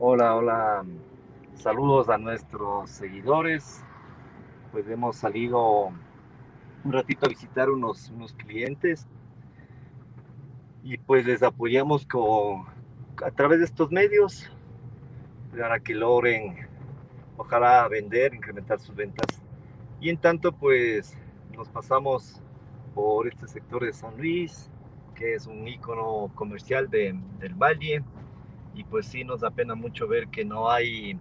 Hola, hola. Saludos a nuestros seguidores. Pues hemos salido un ratito a visitar unos, unos clientes y pues les apoyamos con, a través de estos medios para que logren, ojalá vender, incrementar sus ventas. Y en tanto, pues nos pasamos por este sector de San Luis, que es un icono comercial de, del valle y pues sí nos da pena mucho ver que no hay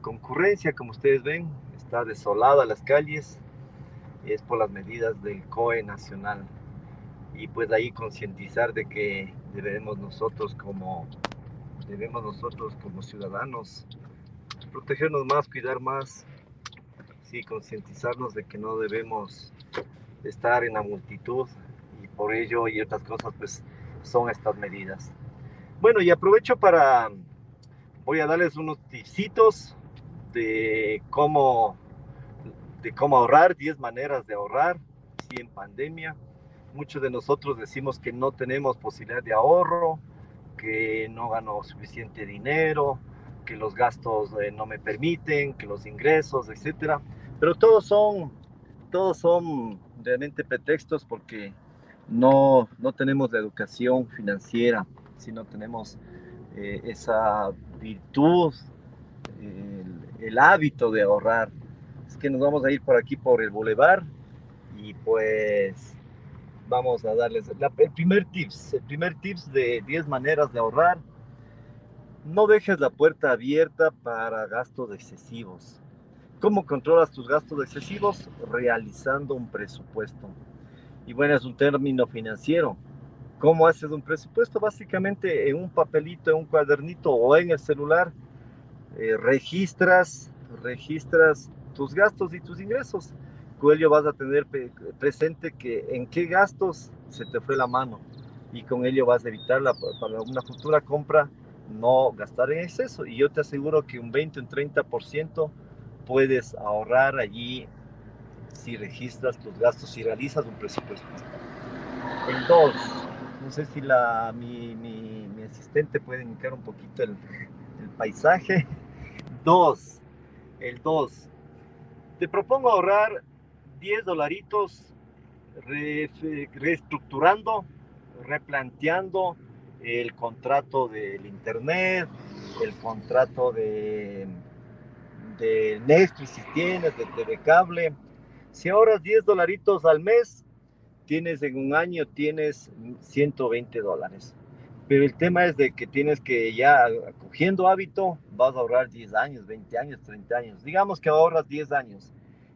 concurrencia, como ustedes ven, está desolada las calles, es por las medidas del COE nacional. Y pues ahí concientizar de que debemos nosotros como debemos nosotros como ciudadanos protegernos más, cuidar más, sí, concientizarnos de que no debemos estar en la multitud y por ello y otras cosas pues son estas medidas. Bueno, y aprovecho para, voy a darles unos tipsitos de cómo, de cómo ahorrar, 10 maneras de ahorrar, en pandemia. Muchos de nosotros decimos que no tenemos posibilidad de ahorro, que no gano suficiente dinero, que los gastos eh, no me permiten, que los ingresos, etcétera. Pero todos son, todos son realmente pretextos porque no, no tenemos la educación financiera si no tenemos eh, esa virtud, el, hábito de ahorrar. Es que nos vamos a ir por aquí, por el bulevar, y pues vamos a darles el primer tips, el primer tips de 10 maneras de ahorrar. No dejes la puerta abierta para gastos excesivos. ¿Cómo controlas tus gastos excesivos? Realizando un presupuesto. Y bueno, es un término financiero ¿Cómo haces un presupuesto? Básicamente en un papelito, en un cuadernito o en el celular, eh, registras, registras tus gastos y tus ingresos. Con ello vas a tener presente que en qué gastos se te fue la mano y con ello vas a evitar la, para una futura compra no gastar en exceso. Y yo te aseguro que un 20, un 30% puedes ahorrar allí si registras tus gastos y realizas un presupuesto. 2 no sé si la, mi, mi, asistente puede indicar un poquito el, paisaje. Dos, el dos. Te propongo ahorrar 10 dolaritos reestructurando, replanteando el contrato del internet, el contrato de, de Netflix si tienes, de TV cable. Si ahorras 10 dolaritos al mes, tienes en un año, tienes 120 dólares. Pero el tema es de que tienes que ya, cogiendo hábito, vas a ahorrar 10 años, 20 años, 30 años. Digamos que ahorras 10 años.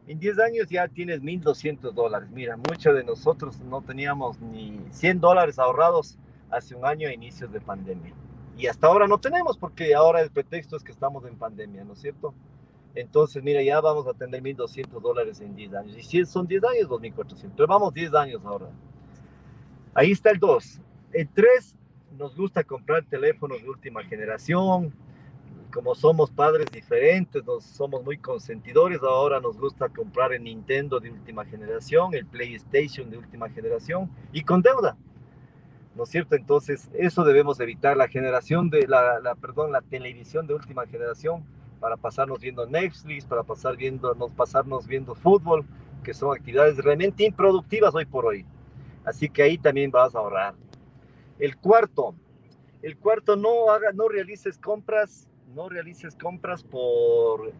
En 10 años ya tienes 1.200 dólares. Mira, muchos de nosotros no teníamos ni 100 dólares ahorrados hace un año a inicios de pandemia. Y hasta ahora no tenemos porque ahora el pretexto es que estamos en pandemia, ¿no es cierto? Entonces, mira, ya vamos a tener 1.200 dólares en 10 años. Y si son 10 años, 2.400. Pero vamos 10 años ahora. Ahí está el 2. El 3, nos gusta comprar teléfonos de última generación. Como somos padres diferentes, nos somos muy consentidores. Ahora nos gusta comprar el Nintendo de última generación, el PlayStation de última generación y con deuda. ¿No es cierto? Entonces, eso debemos evitar. La generación de la, la perdón, la televisión de última generación para pasarnos viendo Netflix, para pasar viendo, pasarnos viendo fútbol, que son actividades realmente improductivas hoy por hoy. Así que ahí también vas a ahorrar. El cuarto, el cuarto, no, haga, no realices compras, no realices compras por,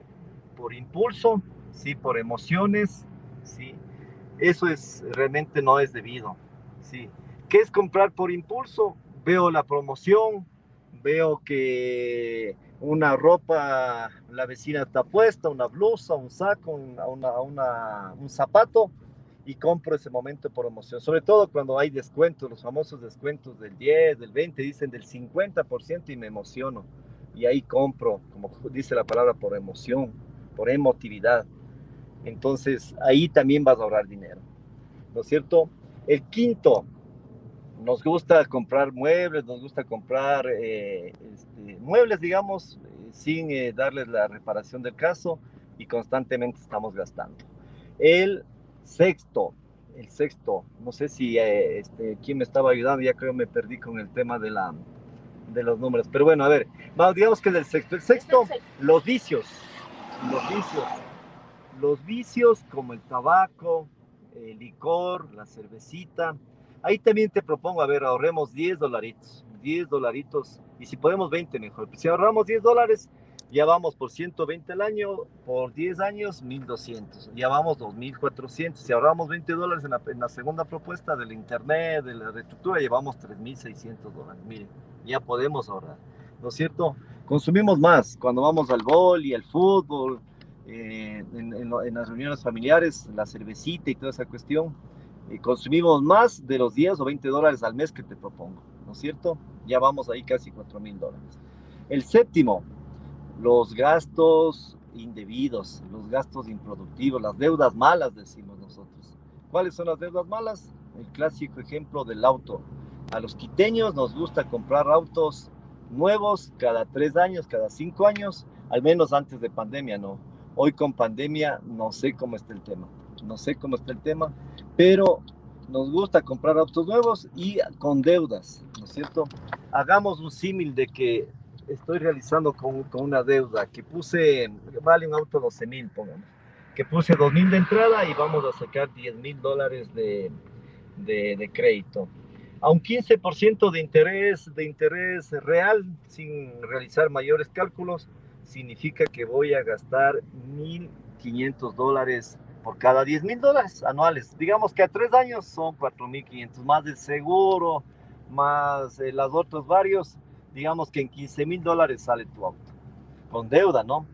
por impulso, sí, por emociones, sí. Eso es realmente no es debido, sí. ¿Qué es comprar por impulso? Veo la promoción, veo que una ropa, la vecina está puesta, una blusa, un saco, una, un zapato y compro ese momento por emoción. Sobre todo cuando hay descuentos, los famosos descuentos del 10, del 20, dicen del 50% y me emociono. Y ahí compro, como dice la palabra, por emoción, por emotividad. Entonces ahí también vas a ahorrar dinero. ¿No es cierto? El quinto, nos gusta comprar muebles, nos gusta comprar eh, este, muebles, digamos, eh, sin eh, darles la reparación del caso y constantemente estamos gastando. El sexto, el sexto, no sé si este, quién me estaba ayudando, ya creo me perdí con el tema de la, de los números. Pero bueno, a ver, vamos, digamos que es el sexto. El sexto, los vicios. Los vicios. Los vicios como el tabaco, el licor, la cervecita. Ahí también te propongo, a ver, ahorremos 10 dolaritos. 10 dolaritos. Y si podemos 20 mejor. Si ahorramos 10 dólares, ya vamos por 120 al año, por 10 años 1200, ya vamos 2400. Si ahorramos 20 dólares en la, en la segunda propuesta del internet, de la reestructura, llevamos 3600 dólares. Miren, ya podemos ahorrar, ¿no es cierto? Consumimos más cuando vamos al gol y al fútbol, eh, en, en, las reuniones familiares, la cervecita y toda esa cuestión. Y consumimos más de los 10 o 20 dólares al mes que te propongo, ¿no es cierto? Ya vamos ahí casi 4 mil dólares. El séptimo, los gastos indebidos, los gastos improductivos, las deudas malas, decimos nosotros. ¿Cuáles son las deudas malas? El clásico ejemplo del auto. A los quiteños nos gusta comprar autos nuevos cada tres años, cada cinco años, al menos antes de pandemia, ¿no? Hoy con pandemia no sé cómo está el tema, no sé cómo está el tema, pero nos gusta comprar autos nuevos y con deudas, ¿no es cierto? Hagamos un símil de que estoy realizando con, una deuda que puse, vale un auto 12 mil, pongamos, que puse 2 mil de entrada y vamos a sacar 10 mil dólares de, de, de, crédito. A un 15% de interés, de interés real, sin realizar mayores cálculos, significa que voy a gastar 1.500 dólares por cada 10 mil dólares anuales. Digamos que a tres años son 4.500, más del seguro, más eh, los otros varios, digamos que en 15 mil dólares sale tu auto, con deuda, ¿no?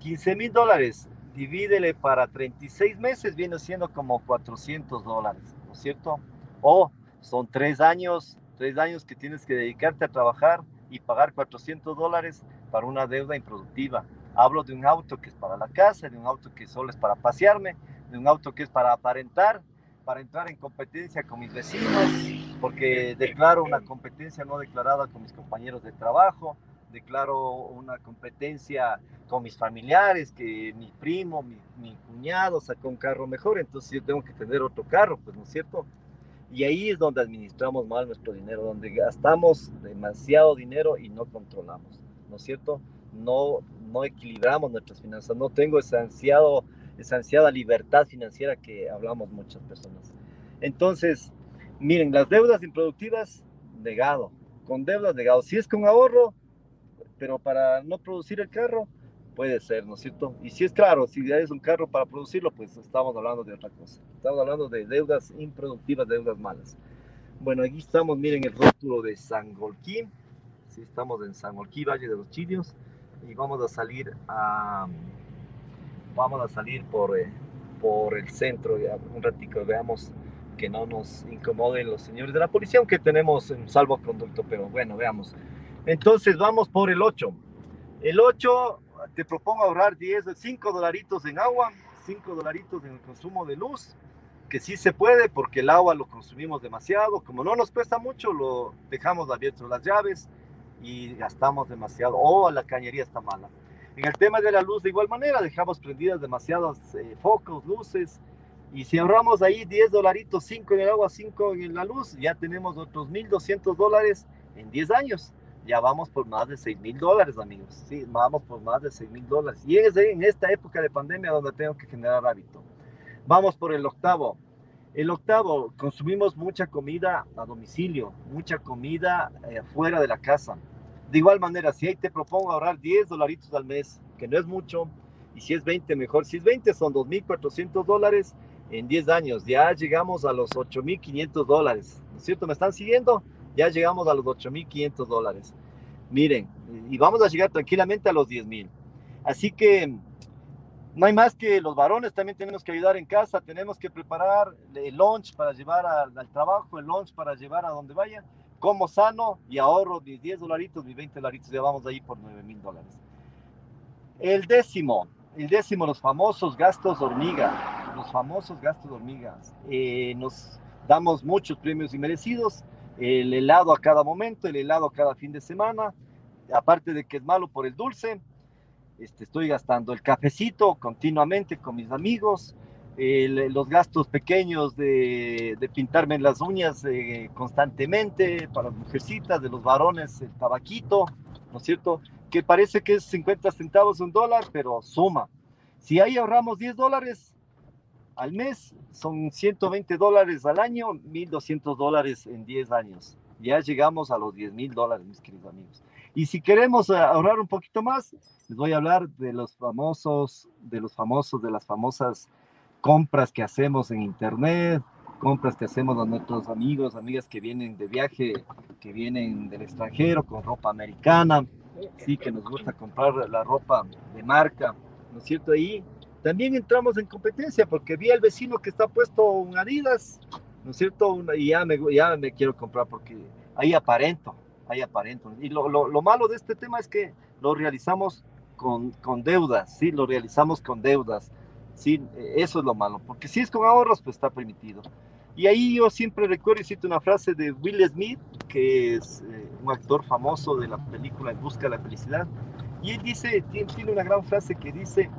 15 mil dólares, divídele para 36 meses, viene siendo como 400 dólares, ¿no es cierto? O son tres años, tres años que tienes que dedicarte a trabajar y pagar 400 dólares para una deuda improductiva. Hablo de un auto que es para la casa, de un auto que solo es para pasearme, de un auto que es para aparentar, para entrar en competencia con mis vecinos, porque declaro una competencia no declarada con mis compañeros de trabajo, declaro una competencia con mis familiares, que mi primo, mi, mi, cuñado sacó un carro mejor, entonces yo tengo que tener otro carro, pues no es cierto. Y ahí es donde administramos mal nuestro dinero, donde gastamos demasiado dinero y no controlamos, ¿no es cierto? No, no equilibramos nuestras finanzas, no tengo ese ansiado esa ansiada libertad financiera que hablamos muchas personas. Entonces, miren, las deudas improductivas, negado. Con deudas, negado. Si es con ahorro, pero para no producir el carro, puede ser, ¿no es cierto? Y si es claro, si es un carro para producirlo, pues estamos hablando de otra cosa. Estamos hablando de deudas improductivas, deudas malas. Bueno, aquí estamos, miren el rótulo de Sangolquí. Sí, estamos en Sangolquí, Valle de los Chilios. Y vamos a salir a vamos a salir por, eh, por el centro, ya, un ratito, veamos que no nos incomoden los señores de la policía, aunque tenemos un salvoconducto, pero bueno, veamos. Entonces vamos por el 8. El 8, te propongo ahorrar 10, 5 dolaritos en agua, 5 dolaritos en el consumo de luz, que sí se puede porque el agua lo consumimos demasiado, como no nos cuesta mucho, lo dejamos abiertas las llaves y gastamos demasiado, o la cañería está mala. En el tema de la luz, de igual manera, dejamos prendidas demasiados eh, focos, luces, y si ahorramos ahí 10 dolaritos, 5 en el agua, 5 en la luz, ya tenemos otros 1.200 dólares en 10 años. Ya vamos por más de 6 mil dólares, amigos. Sí, vamos por más de 6 mil dólares. Y es en esta época de pandemia donde tengo que generar hábito. Vamos por el octavo. El octavo, consumimos mucha comida a domicilio, mucha comida eh, fuera de la casa. De igual manera, si ahí te propongo ahorrar 10 dolaritos al mes, que no es mucho, y si es 20 mejor, si es 20 son 2.400 dólares en 10 años, ya llegamos a los 8.500 dólares, ¿no es cierto? ¿Me están siguiendo? Ya llegamos a los 8.500 dólares. Miren, y vamos a llegar tranquilamente a los 10.000. Así que no hay más que los varones también tenemos que ayudar en casa, tenemos que preparar el lunch para llevar al, al trabajo, el lunch para llevar a donde vaya como sano y ahorro mis 10 dolaritos, mis 20 dolaritos, ya vamos ahí por 9 mil dólares. El décimo, el décimo, los famosos gastos hormiga, los famosos gastos hormigas. Eh, nos damos muchos premios inmerecidos, el helado a cada momento, el helado cada fin de semana, aparte de que es malo por el dulce, este, estoy gastando el cafecito continuamente con mis amigos, los gastos pequeños de, de, pintarme las uñas eh, constantemente para las mujercitas, de los varones el tabaquito, ¿no es cierto? Que parece que es 50 centavos un dólar, pero suma. Si ahí ahorramos 10 dólares al mes, son 120 dólares al año, 1.200 dólares en 10 años. Ya llegamos a los 10 mil dólares, mis queridos amigos. Y si queremos eh, ahorrar un poquito más, les voy a hablar de los famosos, de los famosos, de las famosas compras que hacemos en internet, compras que hacemos a nuestros amigos, amigas que vienen de viaje, que vienen del extranjero con ropa americana, sí, que nos gusta comprar la ropa de marca, ¿no es cierto? Ahí también entramos en competencia porque vi al vecino que está puesto un Adidas, ¿no es cierto? Y ya me, ya me quiero comprar porque ahí aparento, ahí aparento. Y lo, lo, lo malo de este tema es que lo realizamos con, con deudas, sí, lo realizamos con deudas Sí, eso es lo malo, porque si es con ahorros, pues está permitido. Y ahí yo siempre recuerdo y cito una frase de Will Smith, que es eh, un actor famoso de la película En Busca de la Felicidad. Y él dice, tiene, una gran frase que dice,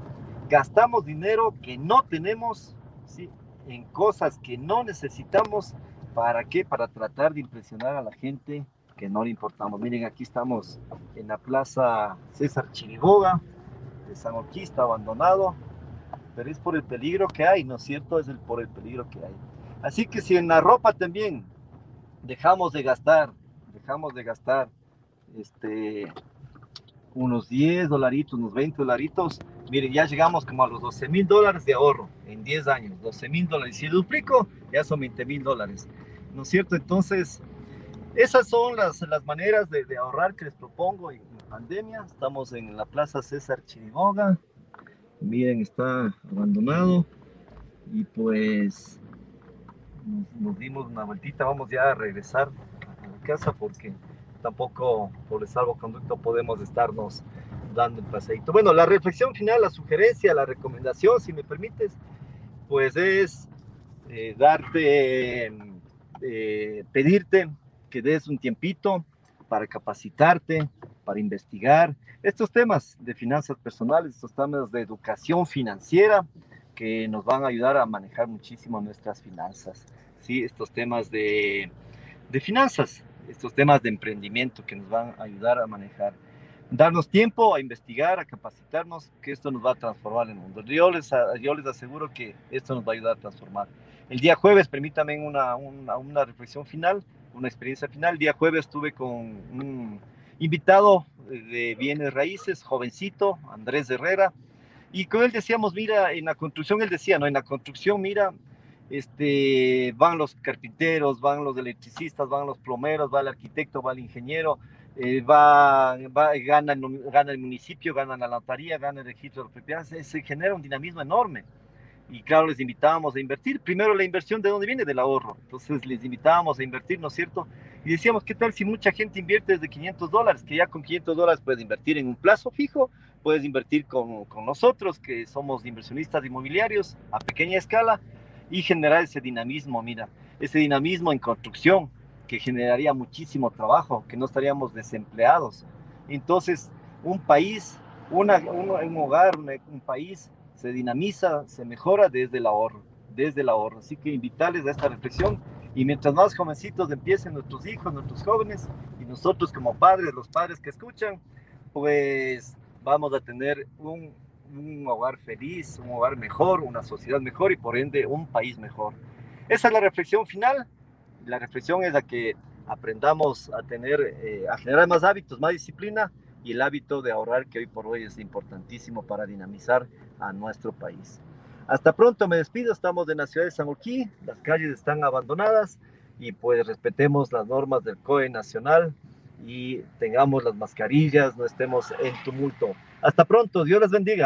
gastamos dinero que no tenemos, ¿sí? En cosas que no necesitamos. ¿Para qué? Para tratar de impresionar a la gente que no le importamos. Miren, aquí estamos en la Plaza César Chiriboga de San Orquista, abandonado pero es por el peligro que hay, ¿no es cierto? Es por el peligro que hay. Así que si en la ropa también dejamos de gastar, dejamos de gastar este, unos 10 dolaritos, unos 20 dolaritos, miren, ya llegamos como a los 12 mil dólares de ahorro en 10 años, 12 mil dólares. Si duplico, ya son 20 mil dólares, ¿no es cierto? Entonces, esas son las, las maneras de, ahorrar que les propongo en pandemia. Estamos en la Plaza César Chiriboga, miren está abandonado. Y pues nos, dimos una vueltita vamos ya a regresar a la casa porque tampoco por el salvoconducto podemos estarnos dando el paseito bueno la reflexión final la sugerencia la recomendación si me permites pues es eh, darte eh, pedirte que des un tiempito para capacitarte para investigar estos temas de finanzas personales, estos temas de educación financiera que nos van a ayudar a manejar muchísimo nuestras finanzas. ¿sí? Estos temas de, de finanzas, estos temas de emprendimiento que nos van a ayudar a manejar. Darnos tiempo a investigar, a capacitarnos, que esto nos va a transformar el mundo. Yo les, yo les aseguro que esto nos va a ayudar a transformar. El día jueves, permítanme una, una, una reflexión final, una experiencia final. Día jueves estuve con un invitado de bienes raíces, jovencito, Andrés Herrera, y con él decíamos, mira, en la construcción, él decía, no, en la construcción, mira, este, van los carpinteros, van los electricistas, van los plomeros, va el arquitecto, va el ingeniero, eh, va, va gana, gana, el municipio, gana la notaría, gana el registro de propiedades, se genera un dinamismo enorme y claro, les invitábamos a invertir. Primero la inversión de dónde viene, del ahorro. Entonces les invitábamos a invertir, ¿no es cierto? Y decíamos, ¿qué tal si mucha gente invierte desde 500 dólares? Que ya con 500 dólares puedes invertir en un plazo fijo, puedes invertir con, con nosotros, que somos inversionistas inmobiliarios a pequeña escala, y generar ese dinamismo, mira, ese dinamismo en construcción, que generaría muchísimo trabajo, que no estaríamos desempleados. Entonces, un país, una, un, un hogar, un, un país se dinamiza, se mejora desde el ahorro, desde el ahorro. Así que invitarles a esta reflexión y mientras más jovencitos empiecen nuestros hijos, nuestros jóvenes y nosotros como padres, los padres que escuchan, pues vamos a tener un, hogar feliz, un hogar mejor, una sociedad mejor y por ende un país mejor. Esa es la reflexión final. La reflexión es a que aprendamos a tener, eh, a generar más hábitos, más disciplina y el hábito de ahorrar que hoy por hoy es importantísimo para dinamizar a nuestro país. Hasta pronto, me despido, estamos en la ciudad de San Joaquín, las calles están abandonadas y pues respetemos las normas del COE nacional y tengamos las mascarillas, no estemos en tumulto. Hasta pronto, Dios les bendiga.